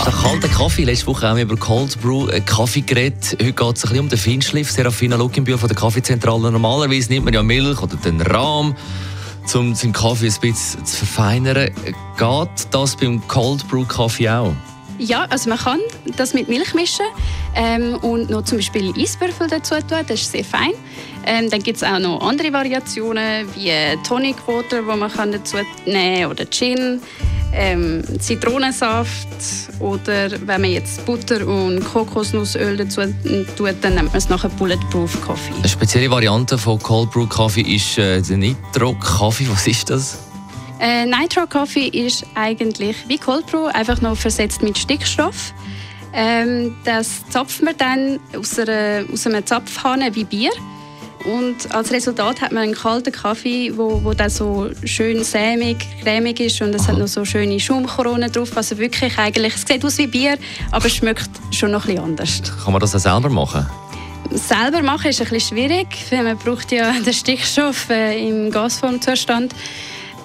www.kaffeezentrale.ch Der kalte Kaffee. Letzte Woche haben wir über Cold Brew äh, Kaffee geredet. Heute geht es um den Feinschliff. Serafina Luckenbühl von der Kaffeezentrale. Normalerweise nimmt man ja Milch oder den Rahm, um den Kaffee ein bisschen zu verfeinern. Geht das beim Cold Brew Kaffee auch? Ja, also man kann das mit Milch mischen ähm, und noch zum Beispiel Eiswürfel dazu tun, das ist sehr fein. Ähm, dann gibt es auch noch andere Variationen wie Tonic Water, wo man kann dazu nehmen oder Gin, ähm, Zitronensaft oder wenn man jetzt Butter und Kokosnussöl dazu tut, dann nennt man es nachher Bulletproof Coffee. Eine spezielle Variante von Cold Brew Kaffee ist äh, der Nitro Kaffee. Was ist das? Äh, Nitro Coffee ist eigentlich wie Cold Brew, einfach noch versetzt mit Stickstoff. Ähm, das zapft man dann aus, einer, aus einem Zapfhahn wie Bier. Und als Resultat hat man einen kalten Kaffee, wo, wo dann so schön sämig, cremig ist und es hat noch so schöne Schaumkronen drauf. Also wirklich eigentlich, es sieht aus wie Bier, aber es schmeckt schon noch ein bisschen anders. Kann man das auch selber machen? Selber machen ist ein bisschen schwierig, weil man braucht ja den Stickstoff äh, im Gasformzustand.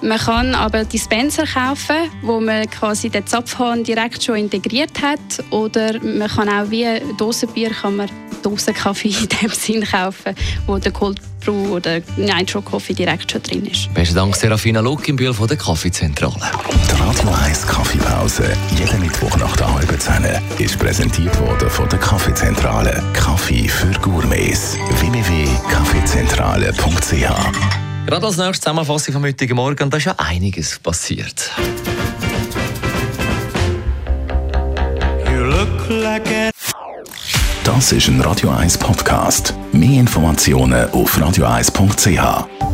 Man kann aber Dispenser kaufen, wo man quasi den Zapfhahn direkt schon integriert hat. Oder man kann auch wie Dosenbier kann man Dosenkaffee in dem Sinn kaufen, wo der Cold Brew oder Nitro Coffee direkt schon drin ist. Besten Dank, Serafina Luckenbühl von der Kaffeezentrale. Die Radio 1 Kaffeepause, jeden Mittwoch nach der halben Zehn, ist präsentiert worden von der Kaffeezentrale. Kaffee für Gourmets. www.kaffeezentrale.ch Gerade als nächstes Zusammenfassung vom heutigen Morgen, da ist ja einiges passiert. Das ist ein Radio 1 Podcast. Mehr Informationen auf radio1.ch.